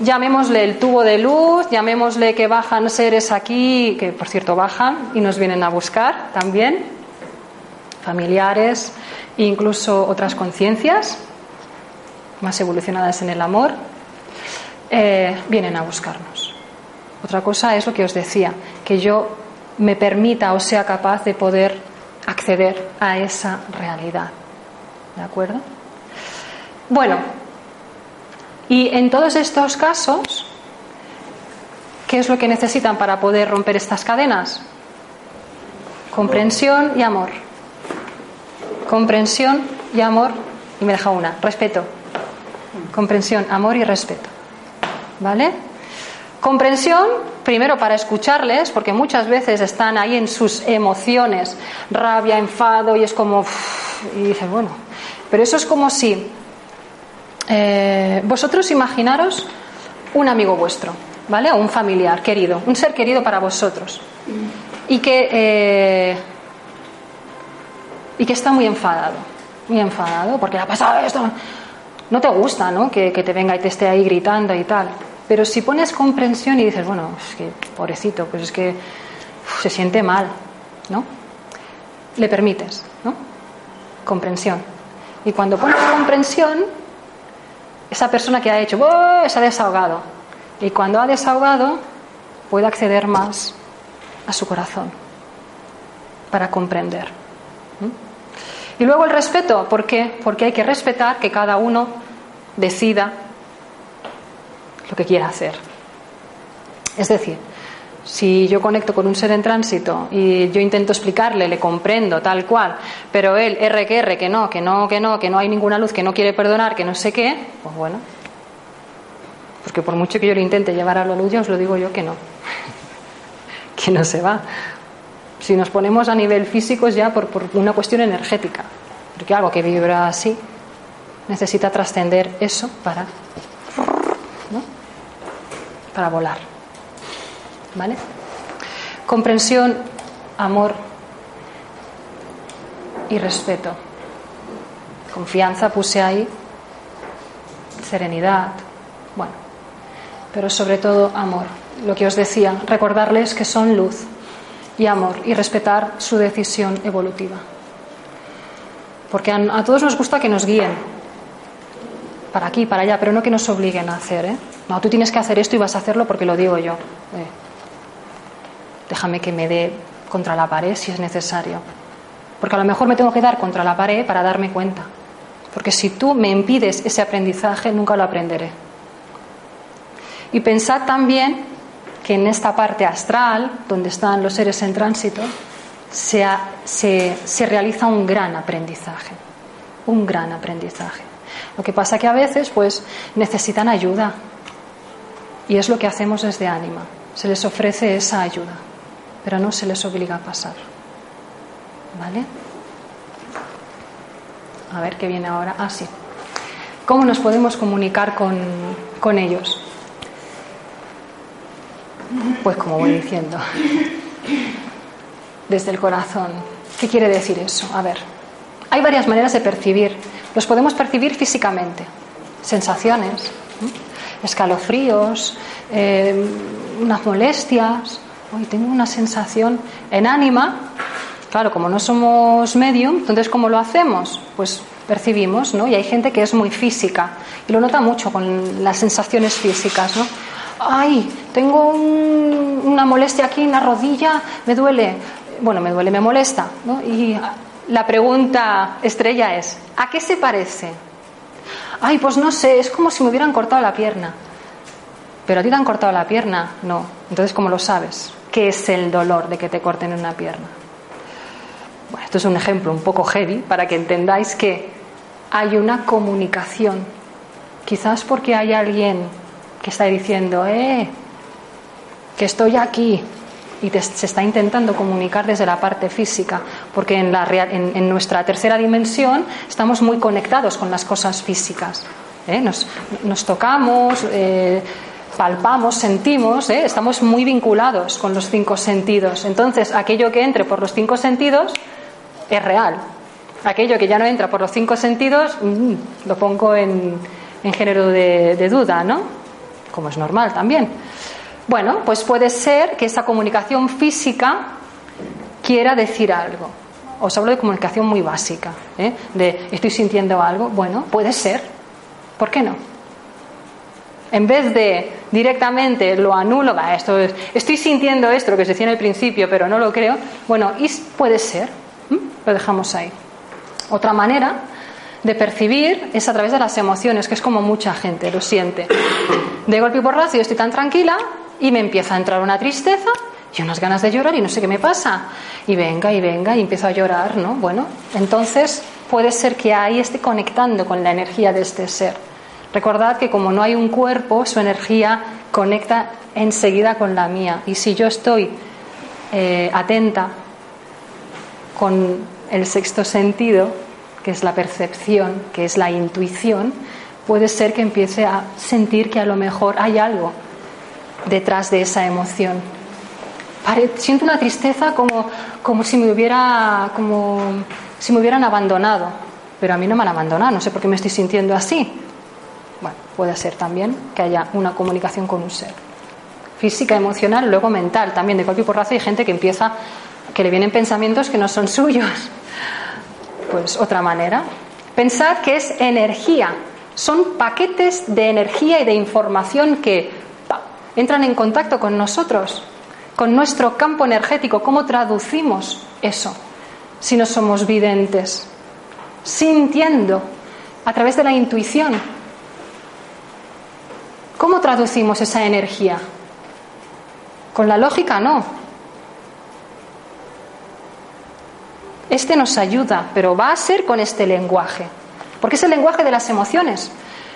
llamémosle el tubo de luz, llamémosle que bajan seres aquí, que por cierto bajan y nos vienen a buscar también, familiares, incluso otras conciencias más evolucionadas en el amor, eh, vienen a buscarnos. Otra cosa es lo que os decía, que yo me permita o sea capaz de poder acceder a esa realidad. ¿De acuerdo? Bueno, y en todos estos casos, ¿qué es lo que necesitan para poder romper estas cadenas? Comprensión y amor. Comprensión y amor. Y me deja una, respeto. Comprensión, amor y respeto. ¿Vale? Comprensión, primero para escucharles, porque muchas veces están ahí en sus emociones, rabia, enfado, y es como. y dices, bueno, pero eso es como si eh, vosotros imaginaros un amigo vuestro, ¿vale? O un familiar querido, un ser querido para vosotros. Y que, eh, y que está muy enfadado, muy enfadado, porque le ha pasado esto. No te gusta, ¿no? Que, que te venga y te esté ahí gritando y tal. Pero si pones comprensión y dices, bueno, es que pobrecito, pues es que se siente mal, ¿no? Le permites, ¿no? Comprensión. Y cuando pones comprensión, esa persona que ha hecho, se ha desahogado. Y cuando ha desahogado, puede acceder más a su corazón para comprender. Y luego el respeto, ¿por qué? Porque hay que respetar que cada uno decida lo que quiera hacer. Es decir, si yo conecto con un ser en tránsito y yo intento explicarle, le comprendo tal cual, pero él R que R, que no, que no, que no, que no hay ninguna luz, que no quiere perdonar, que no sé qué, pues bueno. Porque por mucho que yo le intente llevar a la luz, ya os lo digo yo que no. que no se va. Si nos ponemos a nivel físico es ya por, por una cuestión energética. Porque algo que vibra así necesita trascender eso para, ¿no? para volar. ¿Vale? Comprensión, amor y respeto. Confianza puse ahí, serenidad, bueno, pero sobre todo amor. Lo que os decía, recordarles que son luz y amor y respetar su decisión evolutiva. Porque a, todos nos gusta que nos guíen para aquí, para allá, pero no que nos obliguen a hacer. ¿eh? No, tú tienes que hacer esto y vas a hacerlo porque lo digo yo. Eh, déjame que me dé contra la pared si es necesario. Porque a lo mejor me tengo que dar contra la pared para darme cuenta. Porque si tú me impides ese aprendizaje, nunca lo aprenderé. Y pensad también que en esta parte astral, donde están los seres en tránsito, se, se realiza un gran aprendizaje. Un gran aprendizaje. Lo que pasa que a veces pues necesitan ayuda. Y es lo que hacemos desde ánima. Se les ofrece esa ayuda pero no se les obliga a pasar. ¿Vale? A ver qué viene ahora. Ah, sí. ¿Cómo nos podemos comunicar con, con ellos? Pues como voy diciendo, desde el corazón. ¿Qué quiere decir eso? A ver, hay varias maneras de percibir. Los podemos percibir físicamente, sensaciones, escalofríos, eh, unas molestias, hoy tengo una sensación en ánima. Claro, como no somos medium, entonces ¿cómo lo hacemos? Pues percibimos, ¿no? Y hay gente que es muy física y lo nota mucho con las sensaciones físicas, ¿no? Ay, tengo una molestia aquí en la rodilla, me duele. bueno, me duele, me molesta, ¿no? Y la pregunta estrella es, ¿a qué se parece? Ay, pues no sé, es como si me hubieran cortado la pierna. Pero a ti te han cortado la pierna, no. Entonces, ¿cómo lo sabes? ¿Qué es el dolor de que te corten una pierna? Bueno, esto es un ejemplo un poco heavy para que entendáis que hay una comunicación. Quizás porque hay alguien que está diciendo, eh, que estoy aquí, y se está intentando comunicar desde la parte física, porque en, nuestra tercera dimensión estamos muy conectados con las cosas físicas. ¿eh? Nos, nos, tocamos, eh, palpamos, sentimos, ¿eh? estamos muy vinculados con los cinco sentidos. Entonces, aquello que entre por los cinco sentidos es real. Aquello que ya no entra por los cinco sentidos, mm, lo pongo en, género de, de duda, ¿no? Como es normal también. Bueno, pues puede ser que esa comunicación física quiera decir algo. Os hablo de comunicación muy básica, ¿eh? de estoy sintiendo algo. Bueno, puede ser. ¿Por qué no? En vez de directamente lo anulo, esto estoy sintiendo esto, que se decía en el principio, pero no lo creo. Bueno, y puede ser. Lo dejamos ahí. Otra manera de percibir es a través de las emociones, que es como mucha gente lo siente. De golpe y porrazo estoy tan tranquila y me empieza a entrar una tristeza y unas ganas de llorar y no sé qué me pasa. Y venga y venga y empiezo a llorar, ¿no? Bueno, entonces puede ser que ahí esté conectando con la energía de este ser. Recordad que como no hay un cuerpo, su energía conecta enseguida con la mía. Y si yo estoy eh, atenta con el sexto sentido, que es la percepción, que es la intuición, puede ser que empiece a sentir que a lo mejor hay algo detrás de esa emoción. Siento una tristeza como, como, si me hubiera, como si me hubieran abandonado, pero a mí no me han abandonado, no sé por qué me estoy sintiendo así. Puede ser también que haya una comunicación con un ser. Física, emocional, luego mental, también de cualquier porrazo hay gente que empieza, que le vienen pensamientos que no son suyos. Pues otra manera. Pensad que es energía, son paquetes de energía y de información que entran en contacto con nosotros, con nuestro campo energético. ¿Cómo traducimos eso si no somos videntes? Sintiendo, a través de la intuición. ¿Cómo traducimos esa energía? Con la lógica no. Este nos ayuda, pero va a ser con este lenguaje, porque es el lenguaje de las emociones.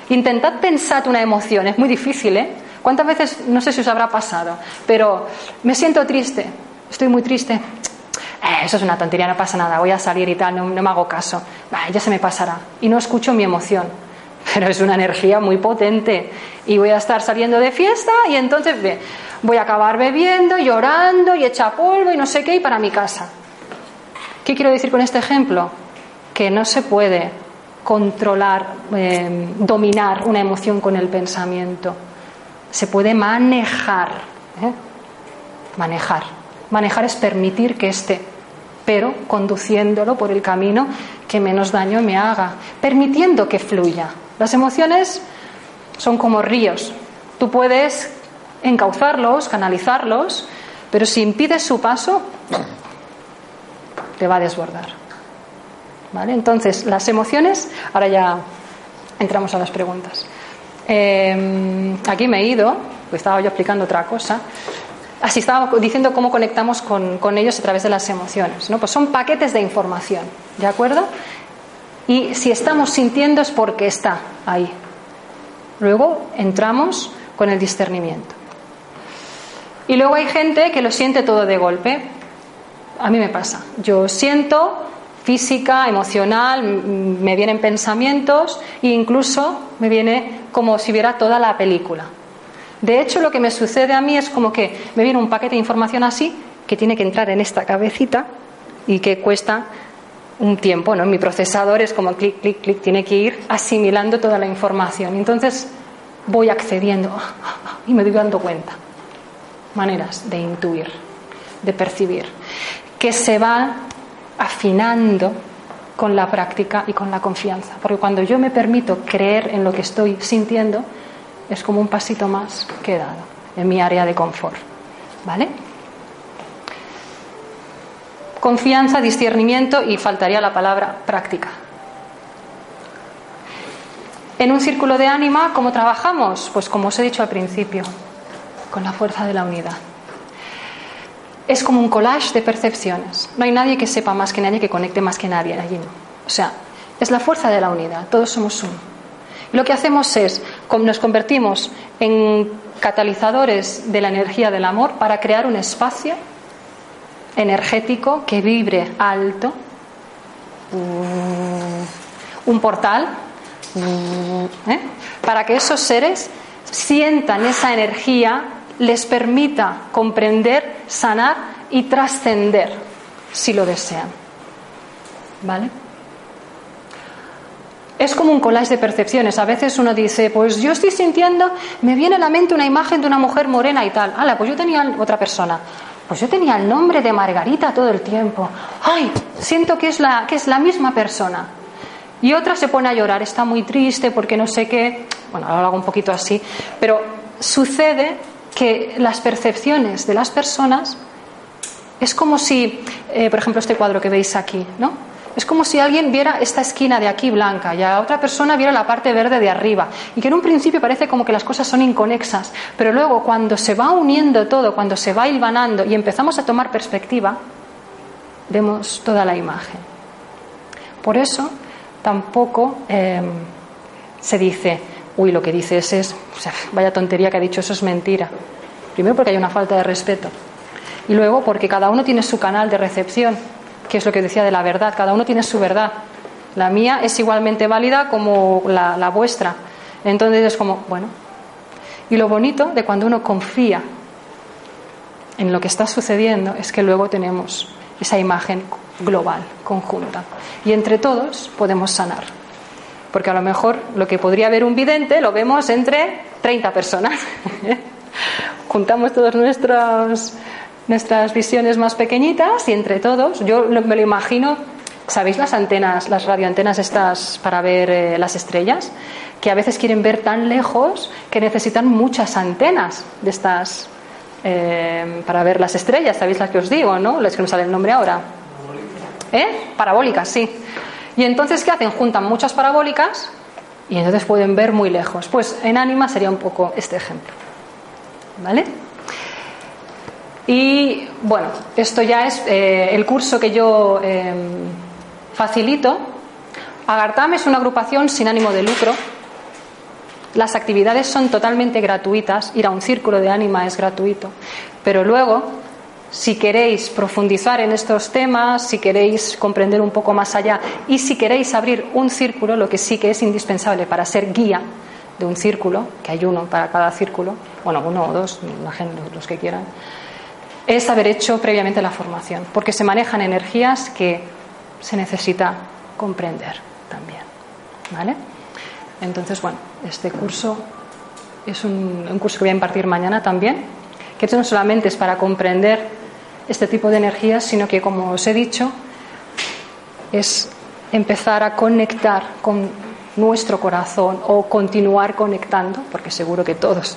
Intentad pensar una emoción, es muy difícil, ¿eh? ¿Cuántas veces, no sé si os habrá pasado, pero me siento triste, estoy muy triste? Eh, eso es una tontería, no pasa nada, voy a salir y tal, no, me hago caso, ya se me pasará. Y no escucho mi emoción, pero es una energía muy potente. Y voy a estar saliendo de fiesta y entonces voy a acabar bebiendo, llorando y echa polvo y no sé qué y para mi casa. ¿Qué quiero decir con este ejemplo? Que no se puede controlar, eh, dominar una emoción con el pensamiento se puede manejar. ¿eh? Manejar. Manejar es permitir que esté, pero conduciéndolo por el camino que menos daño me haga, permitiendo que fluya. Las emociones son como ríos. Tú puedes encauzarlos, canalizarlos, pero si impides su paso, te va a desbordar. ¿Vale? Entonces, las emociones, ahora ya entramos a las preguntas. Em, aquí me he ido, pues estaba yo explicando otra cosa. Así estaba diciendo cómo conectamos con, ellos a través de las emociones. ¿no? Pues son paquetes de información, ¿de acuerdo? Y si estamos sintiendo es porque está ahí. Luego entramos con el discernimiento. Y luego hay gente que lo siente todo de golpe. A mí me pasa. Yo siento física, emocional, me vienen pensamientos e incluso me viene como si viera toda la película. De hecho, lo que me sucede a mí es como que me viene un paquete de información así que tiene que entrar en esta cabecita y que cuesta un tiempo, ¿no? Mi procesador es como clic, clic, clic, tiene que ir asimilando toda la información. Entonces voy accediendo y me doy dando cuenta. Maneras de intuir, de percibir, que se va afinando con la práctica y con la confianza. Porque cuando yo me permito creer en lo que estoy sintiendo, es como un pasito más que he dado en mi área de confort. ¿Vale? Confianza, discernimiento y faltaría la palabra práctica. En un círculo de ánima, ¿cómo trabajamos? Pues como os he dicho al principio, con la fuerza de la unidad. Es como un collage de percepciones. No hay nadie que sepa más que nadie, que conecte más que nadie allí. No. O sea, es la fuerza de la unidad. Todos somos uno. Lo que hacemos es, nos convertimos en catalizadores de la energía del amor para crear un espacio energético que vibre alto, un portal, ¿eh? para que esos seres sientan esa energía, les permita comprender, sanar y trascender, si lo desean. ¿Vale? Es como un collage de percepciones. A veces uno dice, pues yo estoy sintiendo, me viene a la mente una imagen de una mujer morena y tal. Hala, pues yo tenía otra persona. Pues yo tenía el nombre de Margarita todo el tiempo. Ay, siento que es la, que es la misma persona. Y otra se pone a llorar, está muy triste porque no sé qué. Bueno, ahora lo hago un poquito así. Pero sucede que las percepciones de las personas es como si, eh, por ejemplo, este cuadro que veis aquí, ¿no? Es como si alguien viera esta esquina de aquí blanca y a otra persona viera la parte verde de arriba. Y que en un principio parece como que las cosas son inconexas, pero luego cuando se va uniendo todo, cuando se va hilvanando y empezamos a tomar perspectiva, vemos toda la imagen. Por eso tampoco em, se dice, uy, lo que dices es, vaya tontería que ha dicho, eso es mentira. Primero porque hay una falta de respeto. Y luego porque cada uno tiene su canal de recepción que es lo que decía de la verdad. Cada uno tiene su verdad. La mía es igualmente válida como la, vuestra. Entonces es como, bueno. Y lo bonito de cuando uno confía en lo que está sucediendo es que luego tenemos esa imagen global, conjunta. Y entre todos podemos sanar. Porque a lo mejor lo que podría ver un vidente lo vemos entre 30 personas. Juntamos todos nuestros nuestras visiones más pequeñitas y entre todos, yo me lo imagino, ¿sabéis las antenas, las radioantenas estas para ver eh, las estrellas? Que a veces quieren ver tan lejos que necesitan muchas antenas de estas eh, para ver las estrellas, ¿sabéis las que os digo, no? Les que me sale el nombre ahora. ¿Eh? Parabólicas, sí. Y entonces, ¿qué hacen? Juntan muchas parabólicas y entonces pueden ver muy lejos. Pues en ánima sería un poco este ejemplo. ¿Vale? Y bueno, esto ya es eh, el curso que yo em, facilito. Agartam es una agrupación sin ánimo de lucro. Las actividades son totalmente gratuitas. Ir a un círculo de ánima es gratuito. Pero luego, si queréis profundizar en estos temas, si queréis comprender un poco más allá y si queréis abrir un círculo, lo que sí que es indispensable para ser guía de un círculo, que hay uno para cada círculo, bueno, uno o dos, los que quieran, es haber hecho previamente la formación, porque se manejan energías que se necesita comprender también. ¿Vale? Entonces, bueno, este curso es un, curso que voy a impartir mañana también, que no solamente es para comprender este tipo de energías, sino que, como os he dicho, es empezar a conectar con nuestro corazón o continuar conectando, porque seguro que todos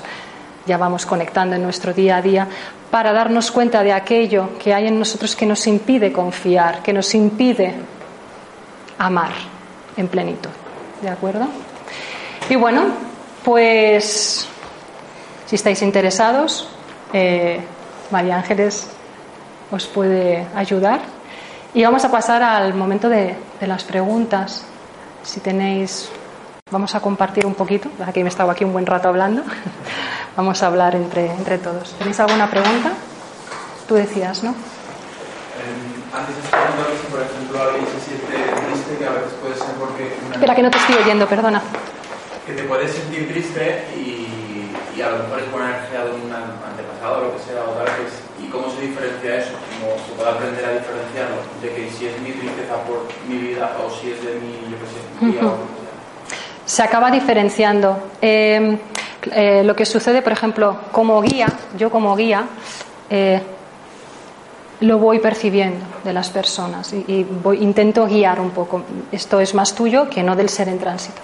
ya vamos conectando en nuestro día a día, para darnos cuenta de aquello que hay en nosotros que nos impide confiar, que nos impide amar en plenitud. ¿De acuerdo? Y bueno, pues si estáis interesados, eh, María Ángeles os puede ayudar. Y vamos a pasar al momento de, de las preguntas. Si tenéis, vamos a compartir un poquito, aquí me he estado aquí un buen rato hablando. Vamos a hablar entre, entre todos. ¿Tenéis alguna pregunta? Tú decías, ¿no? Eh, antes has preguntado si, por ejemplo, alguien se siente triste, que a veces puede ser porque... Espera, que no te estoy oyendo, perdona. Que te puedes sentir triste y, y a lo mejor es por energía de un antepasado o lo que sea, o tal vez. ¿Y cómo se diferencia eso? ¿Cómo se puede aprender a diferenciarlo? De que si es mi tristeza por mi vida o si es de mi, yo qué sé, que sea. Se acaba diferenciando. Eh, eh, lo que sucede, por ejemplo, como guía, yo como guía, eh, lo voy percibiendo de las personas y, intento guiar un poco. Esto es más tuyo que no del ser en tránsito.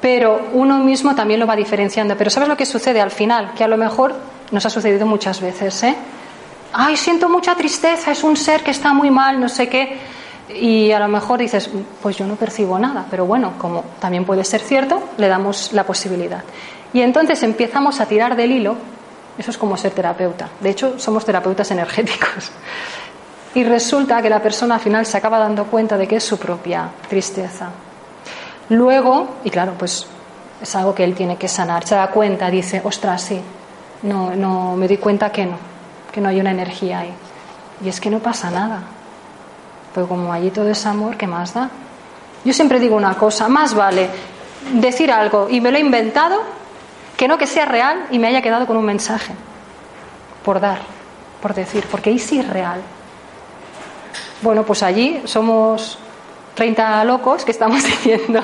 Pero uno mismo también lo va diferenciando. Pero ¿sabes lo que sucede al final? Que a lo mejor nos ha sucedido muchas veces, ¿eh? ay, siento mucha tristeza, es un ser que está muy mal, no sé qué. Y a lo mejor dices, pues yo no percibo nada, pero bueno, como también puede ser cierto, le damos la posibilidad. Y entonces empezamos a tirar del hilo, eso es como ser terapeuta, de hecho somos terapeutas energéticos. Y resulta que la persona al final se acaba dando cuenta de que es su propia tristeza. Luego, y claro, pues es algo que él tiene que sanar, se da cuenta, dice, ostras, sí, no, no, me di cuenta que no, que no hay una energía ahí. Y es que no pasa nada. Pero como allí todo es amor, ¿qué más da? Yo siempre digo una cosa, más vale decir algo y me lo he inventado que no que sea real y me haya quedado con un mensaje por dar, por decir, porque es real. Bueno, pues allí somos 30 locos que estamos diciendo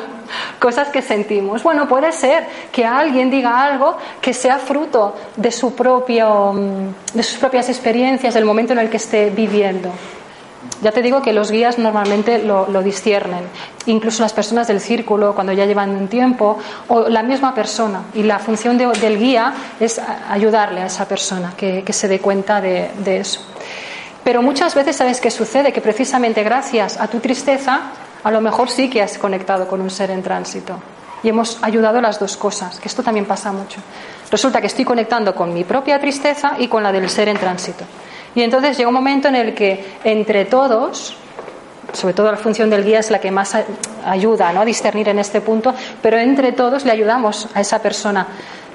cosas que sentimos. Bueno, puede ser que alguien diga algo que sea fruto de, su propio, mm, de sus propias experiencias, del momento en el que esté viviendo. Ya te digo que los guías normalmente lo, lo, disciernen, incluso las personas del círculo cuando ya llevan un tiempo, o la misma persona. Y la función de, del guía es ayudarle a esa persona que, que se dé cuenta de, de eso. Pero muchas veces, ¿sabes qué sucede? Que precisamente gracias a tu tristeza, a lo mejor sí que has conectado con un ser en tránsito. Y hemos ayudado las dos cosas, que esto también pasa mucho. Resulta que estoy conectando con mi propia tristeza y con la del ser en tránsito. Y entonces llega un momento en el que entre todos, sobre todo la función del guía es la que más ayuda ¿no? a discernir en este punto, pero entre todos le ayudamos a esa persona.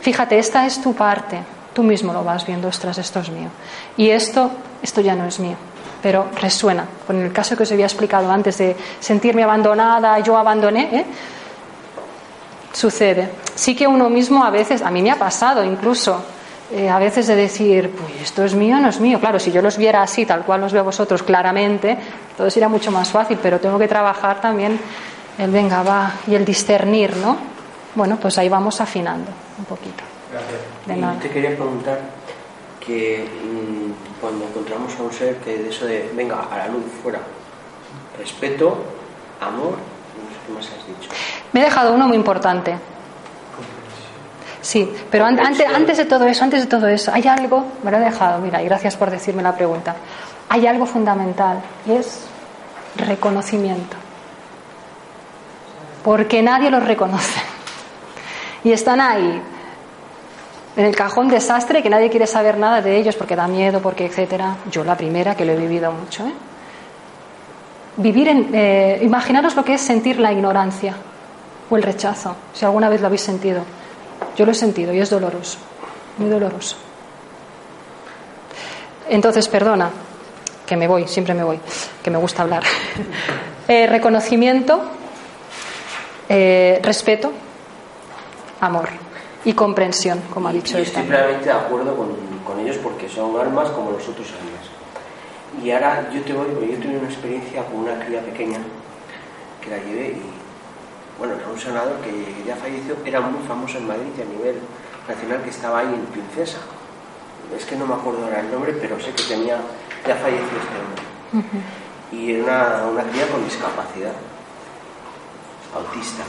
Fíjate, esta es tu parte, tú mismo lo vas viendo, ostras, esto es mío. Y esto, esto ya no es mío, pero resuena. Con el caso que os había explicado antes de sentirme abandonada, yo abandoné, ¿eh? sucede. Sí que uno mismo a veces, a mí me ha pasado incluso, eh, a veces de decir, pues esto es mío, no es mío. Claro, si yo los viera así, tal cual los veo vosotros claramente, todo sería mucho más fácil, pero tengo que trabajar también el venga, va, y el discernir, ¿no? Bueno, pues ahí vamos afinando un poquito. Gracias. De nada. Y te quería preguntar que mmm, cuando encontramos a un ser que de eso de venga a la luz fuera, respeto, amor, no sé qué más has dicho. Me he dejado uno muy importante. Sí, pero an antes, antes de todo eso, antes de todo eso, hay algo, me lo he dejado, mira, y gracias por decirme la pregunta. Hay algo fundamental y es reconocimiento. Porque nadie los reconoce. Y están ahí, en el cajón desastre, que nadie quiere saber nada de ellos porque da miedo, porque etcétera. Yo la primera que lo he vivido mucho. ¿eh? Vivir en, eh, imaginaros lo que es sentir la ignorancia o el rechazo, si alguna vez lo habéis sentido. Yo lo he sentido y es doloroso, muy doloroso. Entonces, perdona, que me voy, siempre me voy, que me gusta hablar. eh, reconocimiento, eh, respeto, amor y comprensión, como ha dicho y Estoy plenamente de acuerdo con, con, ellos porque son almas como los otros almas. Y ahora yo te voy, yo tuve una experiencia con una cría pequeña que la llevé y, bueno, era un senador que ya falleció, era muy famoso en Madrid y a nivel nacional que estaba ahí en Princesa. Es que no me acuerdo ahora el nombre, pero sé que tenía, ya falleció este hombre. Uh -huh. Y era una, una con discapacidad, autista.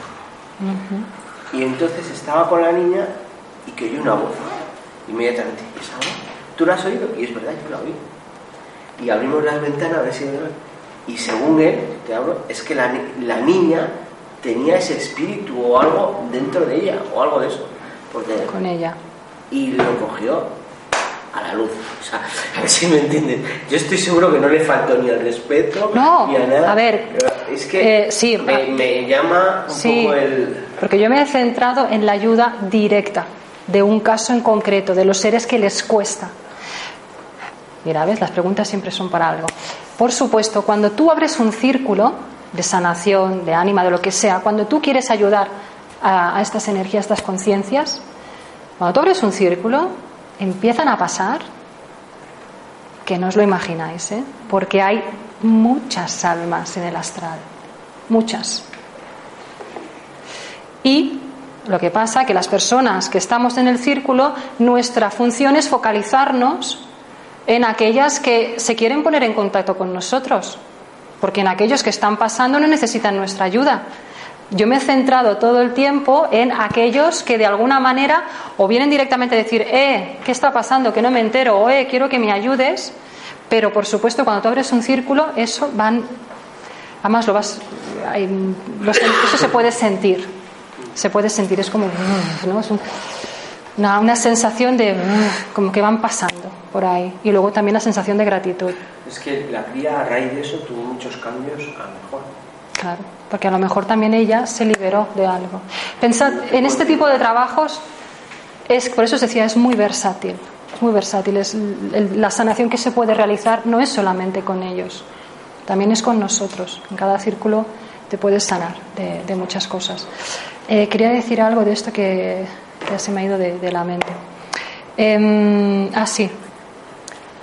Uh -huh. Y entonces estaba con la niña y que oyó una voz inmediatamente. ¿Esa voz? ¿Tú la has oído? Y es verdad, yo la oí. Y abrimos las ventanas a ver si... Y según él, te hablo, es que la, la niña tenía ese espíritu o algo dentro de ella, o algo de eso. Porque, Con ella. Y lo cogió a la luz. O sea, a ver si me entiendes. Yo estoy seguro que no le faltó ni al respeto no, ni a nada. A ver, es que eh, sí, me, me, llama un sí, poco el. Porque yo me he centrado en la ayuda directa de un caso en concreto, de los seres que les cuesta. Mira, ves, las preguntas siempre son para algo. Por supuesto, cuando tú abres un círculo, de sanación, de ánima, de lo que sea, cuando tú quieres ayudar a, estas energías, a estas conciencias, cuando tú abres un círculo, empiezan a pasar que no os lo imagináis, ¿eh? porque hay muchas almas en el astral, muchas. Y lo que pasa que las personas que estamos en el círculo, nuestra función es focalizarnos en aquellas que se quieren poner en contacto con nosotros, porque en aquellos que están pasando no necesitan nuestra ayuda. Yo me he centrado todo el tiempo en aquellos que de alguna manera o vienen directamente a decir, eh, ¿qué está pasando? Que no me entero, o eh, quiero que me ayudes. Pero por supuesto, cuando tú abres un círculo, eso van. Además, lo vas. eso se puede sentir. Se puede sentir, es como. ¿no? Es una, una, sensación de. como que van pasando por ahí. Y luego también la sensación de gratitud. Es que la cría, a raíz de eso, tuvo muchos cambios a mejor. Claro, porque a lo mejor también ella se liberó de algo. Pensad, en este tipo de trabajos, es, por eso os decía, es muy versátil muy versátil. Es, la sanación que se puede realizar no es solamente con ellos, también es con nosotros. En cada círculo te puedes sanar de, muchas cosas. Eh, quería decir algo de esto que, ya se me ha ido de, la mente. Eh, ah, sí.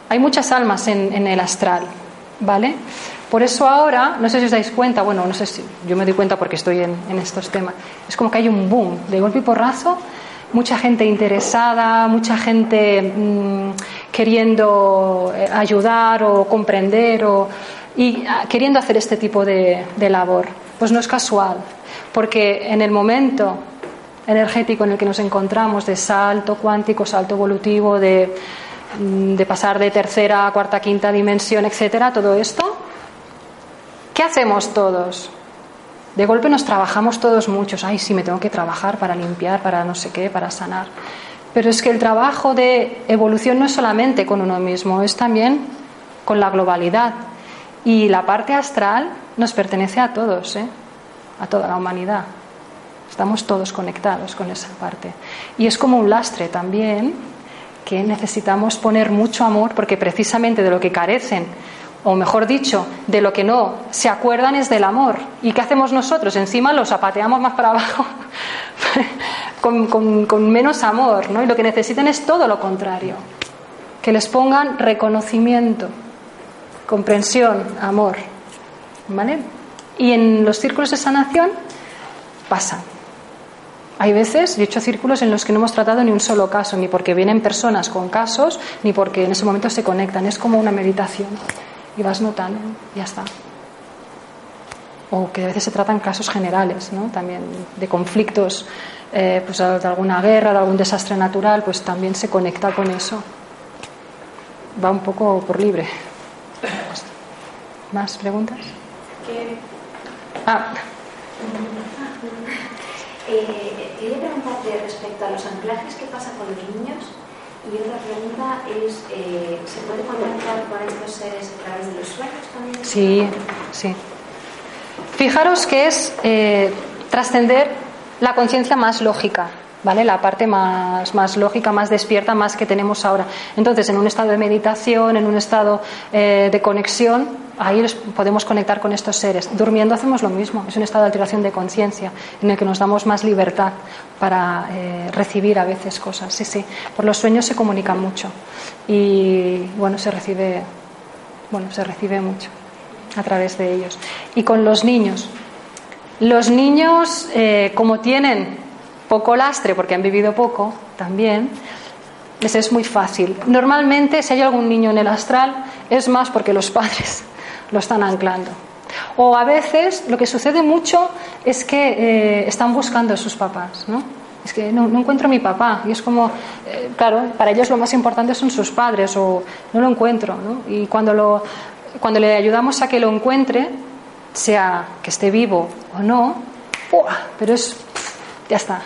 Hay muchas almas en, el astral, ¿vale? Por eso ahora, no sé si os dais cuenta, bueno, no sé si yo me doy cuenta porque estoy en, en estos temas, es como que hay un boom de golpe y porrazo mucha gente interesada, mucha gente mm, queriendo eh, ayudar o comprender o, y ah, queriendo hacer este tipo de, labor. Pues no es casual, porque en el momento energético en el que nos encontramos de salto cuántico, salto evolutivo, de, de pasar de tercera a cuarta, quinta dimensión, etcétera, todo esto, ¿qué hacemos todos? De golpe nos trabajamos todos muchos. Ay, sí, me tengo que trabajar para limpiar, para no sé qué, para sanar. Pero es que el trabajo de evolución no es solamente con uno mismo, es también con la globalidad. Y la parte astral nos pertenece a todos, ¿eh? a toda la humanidad. Estamos todos conectados con esa parte. Y es como un lastre también que necesitamos poner mucho amor porque precisamente de lo que carecen o mejor dicho, de lo que no se acuerdan es del amor. ¿Y qué hacemos nosotros? Encima lo zapateamos más para abajo con, menos amor, ¿no? Y lo que necesitan es todo lo contrario, que les pongan reconocimiento, comprensión, amor, ¿vale? Y en los círculos de sanación pasa. Hay veces, yo he hecho círculos en los que no hemos tratado ni un solo caso, ni porque vienen personas con casos, ni porque en ese momento se conectan. Es como una meditación y vas notando, ya está. O que a veces se tratan casos generales, ¿no? También de conflictos, eh, pues de alguna guerra, de algún desastre natural, pues también se conecta con eso. Va un poco por libre. ¿Más preguntas? Ah. Eh, quería preguntarte respecto a los anclajes que pasa con los niños y otra pregunta es, eh, ¿se puede contactar con estos seres a través de los sueños también? Sí, sí. Fijaros que es eh, trascender la conciencia más lógica, ¿vale? La parte más, más lógica, más despierta, más que tenemos ahora. Entonces, en un estado de meditación, en un estado eh, de conexión, ahí podemos conectar con estos seres. Durmiendo hacemos lo mismo, es un estado de alteración de conciencia en el que nos damos más libertad para eh, recibir a veces cosas. Sí, sí, por los sueños se comunica mucho y bueno, se recibe, bueno, se recibe mucho a través de ellos. Y con los niños. Los niños, eh, como tienen poco lastre, porque han vivido poco también, les es muy fácil. Normalmente, si hay algún niño en el astral, es más porque los padres lo están anclando. O a veces lo que sucede mucho es que eh, están buscando a sus papás, ¿no? Es que no, encuentro a mi papá. Y es como, eh, claro, para ellos lo más importante son sus padres o no lo encuentro, ¿no? Y cuando, lo, cuando le ayudamos a que lo encuentre, sea que esté vivo o no, pero es, ya está.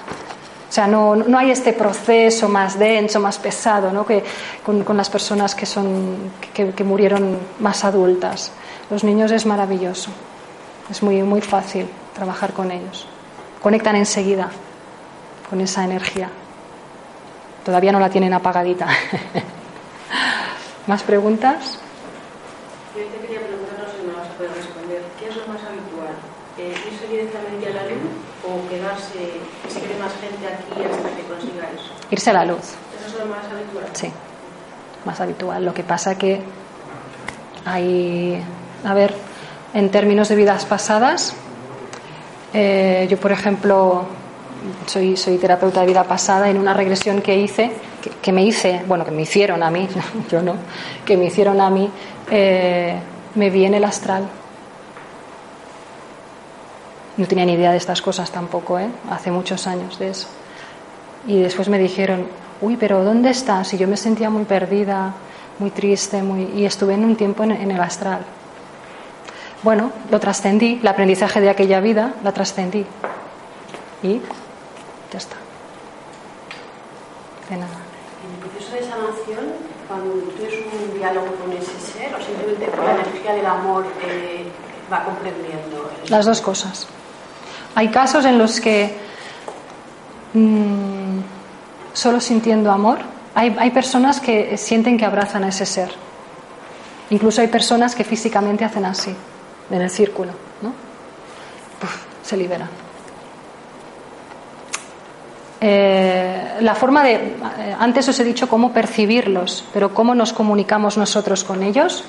O sea, no, no, hay este proceso más denso, más pesado, ¿no? que con, con las personas que, son, que, que murieron más adultas. Los niños es maravilloso, es muy, muy fácil trabajar con ellos. Conectan enseguida con esa energía. Todavía no la tienen apagadita. ¿Más preguntas? Yo te quería preguntar, no sé si me vas a poder responder. ¿Qué es lo más habitual? Eh, ¿Irse directamente a la luz o quedarse, que se quede más gente aquí hasta que consiga eso? Irse a la luz. ¿Eso es lo más habitual? Sí, más habitual. Lo que pasa que hay a ver, en términos de vidas pasadas, eh, yo, por ejemplo, soy, soy terapeuta de vida pasada en una regresión que hice, que, me hice, bueno, que me hicieron a mí, yo no, que me hicieron a mí, eh, me vi en el astral. No tenía ni idea de estas cosas tampoco, ¿eh? hace muchos años de eso. Y después me dijeron, uy, pero ¿dónde estás? Y yo me sentía muy perdida, muy triste, muy, y estuve en un tiempo en, en el astral. Bueno, lo trascendí, el aprendizaje de aquella vida, la trascendí. Y ya está. De nada. En el proceso de sanación, cuando tienes un diálogo con ese ser, o simplemente la energía del amor eh, va comprendiendo. el- Las dos cosas. Hay casos en los que mm, solo sintiendo amor, hay, hay personas que sienten que abrazan a ese ser. Incluso hay personas que físicamente hacen así, en el círculo, ¿no? Se liberan. Eh, la forma de, eh, antes os he dicho cómo percibirlos, pero cómo nos comunicamos nosotros con ellos,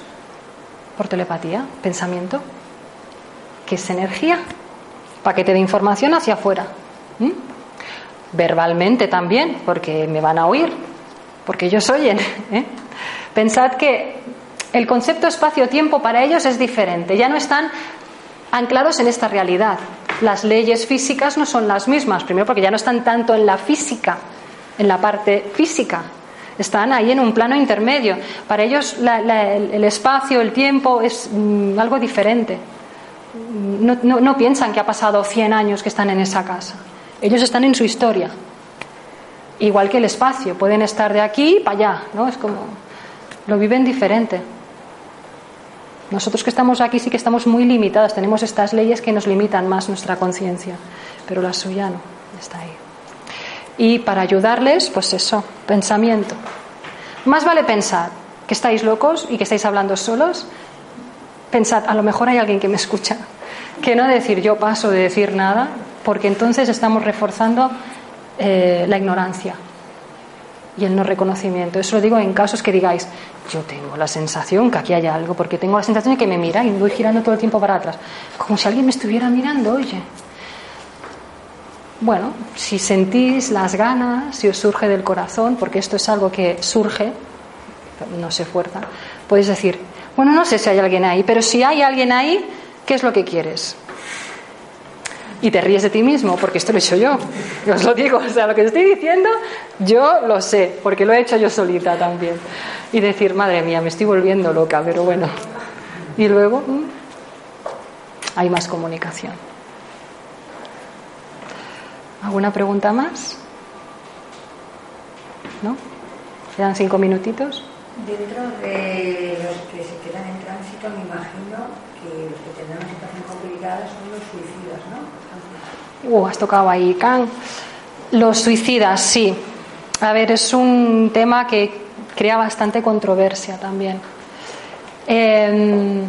por telepatía, pensamiento, que es energía, paquete de información hacia afuera. Verbalmente también, porque me van a oír, porque ellos oyen. ¿eh? Pensad que el concepto espacio-tiempo para ellos es diferente, ya no están anclados en esta realidad. Las leyes físicas no son las mismas, primero porque ya no están tanto en la física, en la parte física, están ahí en un plano intermedio. Para ellos la- la- el, el espacio, el tiempo es mm, algo diferente. No, piensan que ha pasado 100 años que están en esa casa. Ellos están en su historia. Igual que el espacio, pueden estar de aquí para allá, ¿no? Es como lo viven diferente. Nosotros que estamos aquí sí que estamos muy limitados, tenemos estas leyes que nos limitan más nuestra conciencia, pero la suya no, está ahí. Y para ayudarles, pues eso, pensamiento. Más vale pensar que estáis locos y que estáis hablando solos. Pensad, a lo mejor hay alguien que me escucha. Que no decir yo paso de decir nada, porque entonces estamos reforzando eh, la ignorancia y el no reconocimiento. Eso lo digo en casos que digáis, yo tengo la sensación que aquí hay algo, porque tengo la sensación de que me mira y me voy girando todo el tiempo para atrás, como si alguien me estuviera mirando, oye. Bueno, si sentís las ganas, si os surge del corazón, porque esto es algo que surge, no se fuerza, podéis decir, bueno, no sé si hay alguien ahí, pero si hay alguien ahí, ¿qué es lo que quieres? Y te ríes de ti mismo, porque esto lo he hecho yo. Os lo digo, o sea, lo que estoy diciendo, yo lo sé, porque lo he hecho yo solita también. Y decir, madre mía, me estoy volviendo loca, pero bueno. Y luego mm, hay más comunicación. ¿Alguna pregunta más? ¿No? ¿Quedan cinco minutitos? Dentro de los que se quedan en tránsito, me imagino que los que tendrán una situación complicada son los suicidas, ¿no? Uh, has tocado ahí, Can. Los suicidas, sí. A ver, es un tema que crea bastante controversia también. Eh,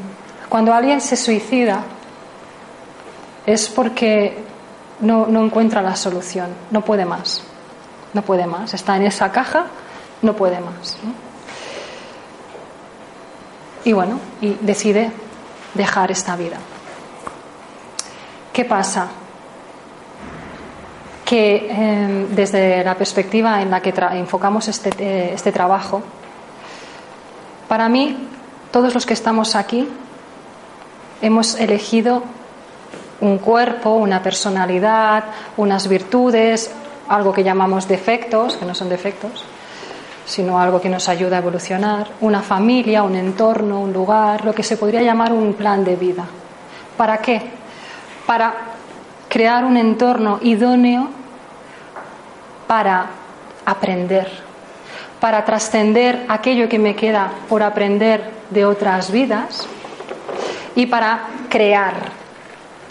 cuando alguien se suicida es porque no, no encuentra la solución, no puede más, no puede más. Está en esa caja, no puede más. ¿no? Y bueno, y decide dejar esta vida. ¿Qué pasa? que eh, desde la perspectiva en la que enfocamos este, eh, este trabajo, para mí, todos los que estamos aquí hemos elegido un cuerpo, una personalidad, unas virtudes, algo que llamamos defectos, que no son defectos, sino algo que nos ayuda a evolucionar, una familia, un entorno, un lugar, lo que se podría llamar un plan de vida. ¿Para qué? Para crear un entorno idóneo para aprender, para trascender aquello que me queda por aprender de otras vidas y para crear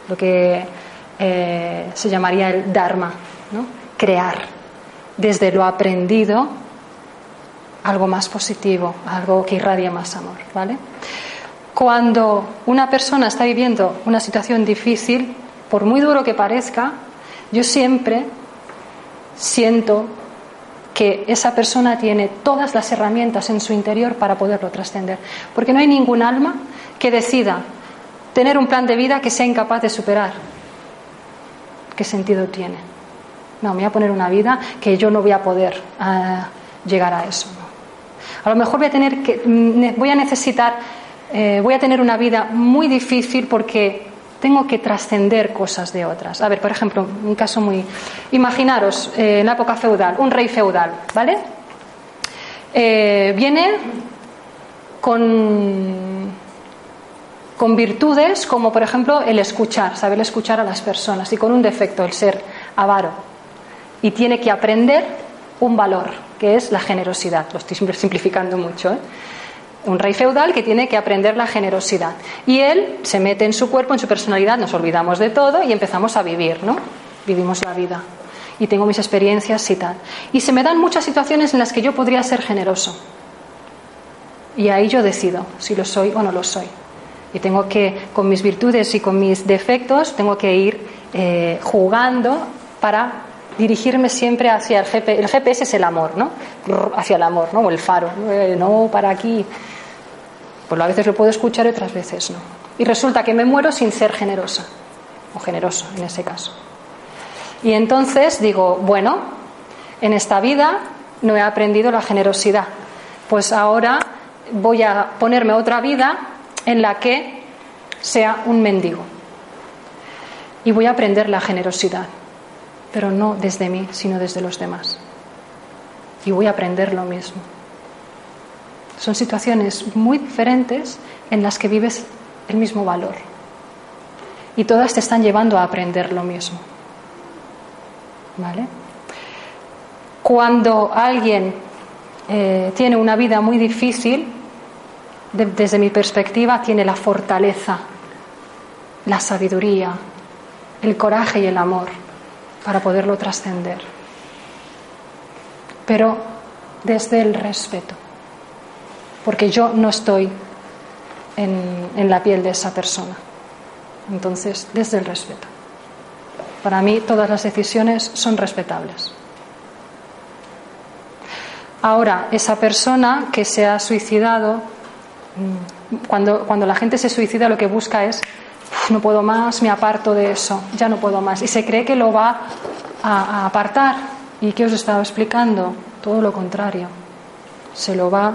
lo que eh, se llamaría el Dharma, ¿no? crear desde lo aprendido algo más positivo, algo que irradie más amor, ¿vale? Cuando una persona está viviendo una situación difícil, por muy duro que parezca, yo siempre siento que esa persona tiene todas las herramientas en su interior para poderlo trascender. Porque no hay ningún alma que decida tener un plan de vida que sea incapaz de superar. ¿Qué sentido tiene? No, me voy a poner una vida que yo no voy a poder ah, llegar a eso. A lo mejor voy a tener que, mm, voy a necesitar, eh, voy a tener una vida muy difícil porque tengo que trascender cosas de otras. A ver, por ejemplo, un caso muy. Imaginaros, eh, en la época feudal, un rey feudal, ¿vale? Eh, viene con, con virtudes como por ejemplo el escuchar, saber escuchar a las personas y con un defecto, el ser avaro. Y tiene que aprender un valor, que es la generosidad. Lo estoy simplificando mucho. ¿eh? Un rey feudal que tiene que aprender la generosidad. Y él se mete en su cuerpo, en su personalidad, nos olvidamos de todo y empezamos a vivir, ¿no? Vivimos la vida. Y tengo mis experiencias y tal. Y se me dan muchas situaciones en las que yo podría ser generoso. Y ahí yo decido si lo soy o no lo soy. Y tengo que, con mis virtudes y con mis defectos, tengo que ir eh, jugando para dirigirme siempre hacia el GPS. El GPS es el amor, ¿no? Hacia el amor, ¿no? O el faro. Eh, no, para aquí. Pues a veces lo puedo escuchar y otras veces no. Y resulta que me muero sin ser generosa. O generoso, en ese caso. Y entonces digo, bueno, en esta vida no he aprendido la generosidad. Pues ahora voy a ponerme otra vida en la que sea un mendigo. Y voy a aprender la generosidad, pero no desde mí, sino desde los demás. Y voy a aprender lo mismo. Son situaciones muy diferentes en las que vives el mismo valor. Y todas te están llevando a aprender lo mismo. ¿Vale? Cuando alguien eh, tiene una vida muy difícil, desde mi perspectiva, tiene la fortaleza, la sabiduría, el coraje y el amor para poderlo trascender. Pero desde el respeto, porque yo no estoy en, en la piel de esa persona. Entonces, desde el respeto. Para mí todas las decisiones son respetables. Ahora, esa persona que se ha suicidado Mm. Cuando, cuando la gente se suicida lo que busca es, no puedo más, me aparto de eso, ya no puedo más. Y se cree que lo va a, apartar. ¿Y qué os estaba explicando? Todo lo contrario. Se lo va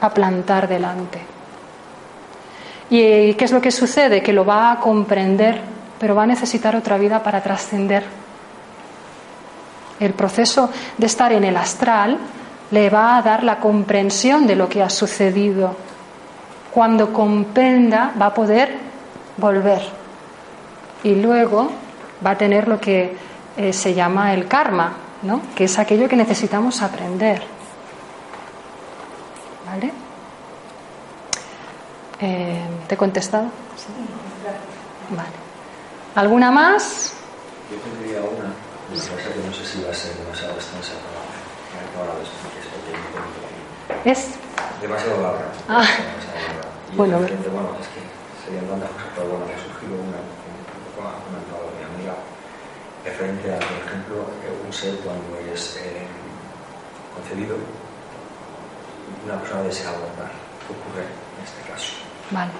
a plantar delante. ¿Y qué es lo que sucede? Que lo va a comprender, pero va a necesitar otra vida para trascender. El proceso de estar en el astral le va a dar la comprensión de lo que ha sucedido cuando comprenda va a poder volver y luego va a tener lo que eh, se llama el karma, ¿no? que es aquello que necesitamos aprender. ¿Vale? Eh, ¿Te he contestado? ¿Sí? Vale. ¿Alguna más? Yo tendría una, lo que que no sé si va a ser demasiado extensa para Es demasiado larga. Ah. Bueno, bueno, es que serían tantas cosas, pero bueno, me ha surgido una, que ha comentado mi amiga, referente a, por ejemplo, un ser cuando es eh, concebido, una persona desea abortar. ¿Qué ocurre en este caso? Vale.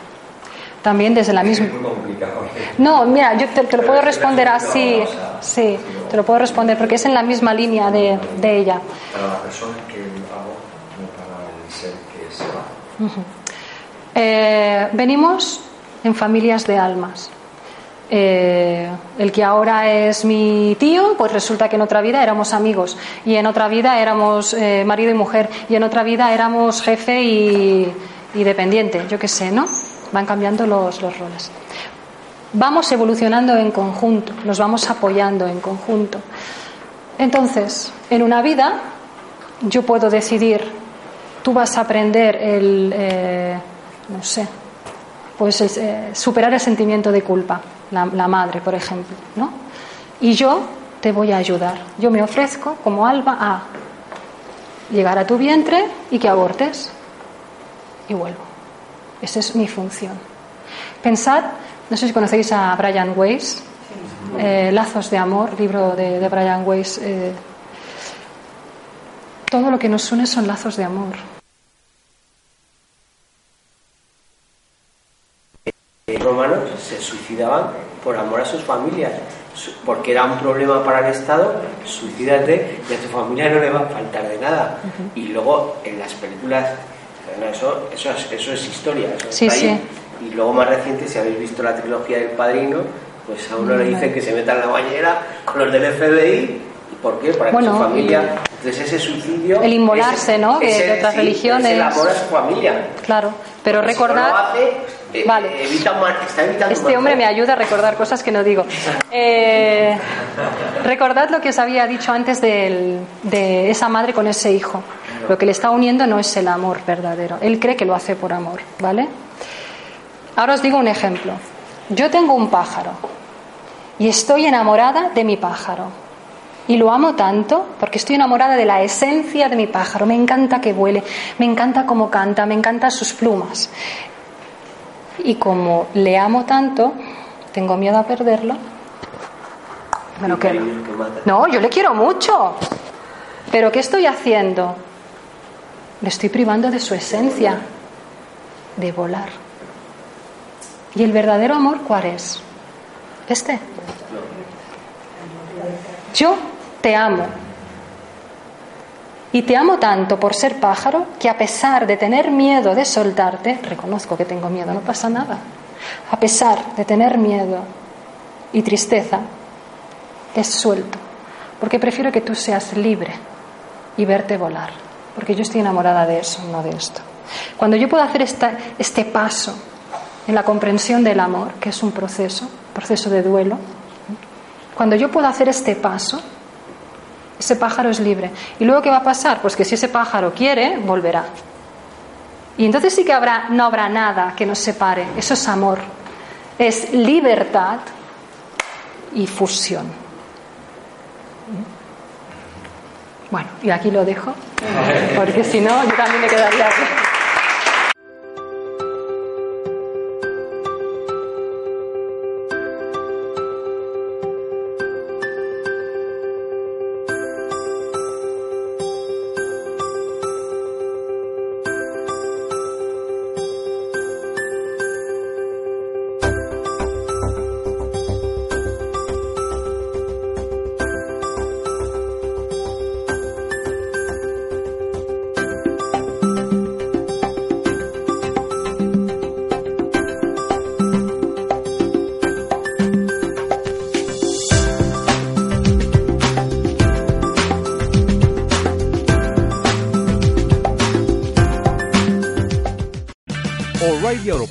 También desde la misma. Es muy complicado. No, mira, yo te, te lo puedo responder así. Sí, te lo puedo responder porque es en la misma línea de, de ella. Para la persona que hago, no para el ser que se va. Uh -huh. Eh, venimos en familias de almas. Eh, el que ahora es mi tío, pues resulta que en otra vida éramos amigos y en otra vida éramos eh, marido y mujer y en otra vida éramos jefe y, dependiente, yo qué sé, ¿no? Van cambiando los, los roles. Vamos evolucionando en conjunto, nos vamos apoyando en conjunto. Entonces, en una vida yo puedo decidir, tú vas a aprender el no sé, pues eh, superar el sentimiento de culpa, la, madre, por ejemplo, ¿no? Y yo te voy a ayudar. Yo me ofrezco como alba a llegar a tu vientre y que abortes. Y vuelvo. Esa es mi función. Pensad, no sé si conocéis a Brian Weiss, eh, Lazos de Amor, libro de, Brian Weiss. Eh, todo lo que nos une son lazos de amor. Romanos se suicidaban por amor a sus familias, porque era un problema para el Estado, suicídate y a tu familia no le va a faltar de nada. Y luego en las películas, eso, eso, es, eso es historia. sí, sí. Y luego más reciente, si habéis visto la trilogía del Padrino, pues a uno le dicen que se meta en la bañera con los del FBI. ¿Y por qué? Para que su familia Entonces ese suicidio... El inmolarse, ¿no? De otras sí, religiones. Es el amor a su familia. Claro, pero Porque si recordar... no lo hace, eh, Vale. evita un mal- está evitando Este hombre me ayuda a recordar cosas que no digo. Eh, recordad lo que os había dicho antes del- de esa madre con ese hijo. Lo que le está uniendo no es el amor verdadero. Él cree que lo hace por amor, ¿vale? Ahora os digo un ejemplo. Yo tengo un pájaro y estoy enamorada de mi pájaro. Y lo amo tanto porque estoy enamorada de la esencia de mi pájaro. Me encanta que vuele, me encanta cómo canta, me encantan sus plumas. Y como le amo tanto, tengo miedo a perderlo. Me lo quedo. No, yo le quiero mucho. Pero ¿qué estoy haciendo? Le estoy privando de su esencia, de volar. ¿Y el verdadero amor cuál es? Este. Yo te amo. Y te amo tanto por ser pájaro que a pesar de tener miedo de soltarte, reconozco que tengo miedo, no pasa nada. A pesar de tener miedo y tristeza, te suelto. Porque prefiero que tú seas libre y verte volar. Porque yo estoy enamorada de eso, no de esto. Cuando yo puedo hacer esta- este paso en la comprensión del amor, que es un proceso, proceso de duelo, cuando yo puedo hacer este paso, ese pájaro es libre. ¿Y luego qué va a pasar? Pues que si ese pájaro quiere, volverá. Y entonces sí que no habrá nada que nos separe. Eso es amor. Es libertad y fusión. Bueno, y aquí lo dejo, porque si no, yo también me quedaría aquí.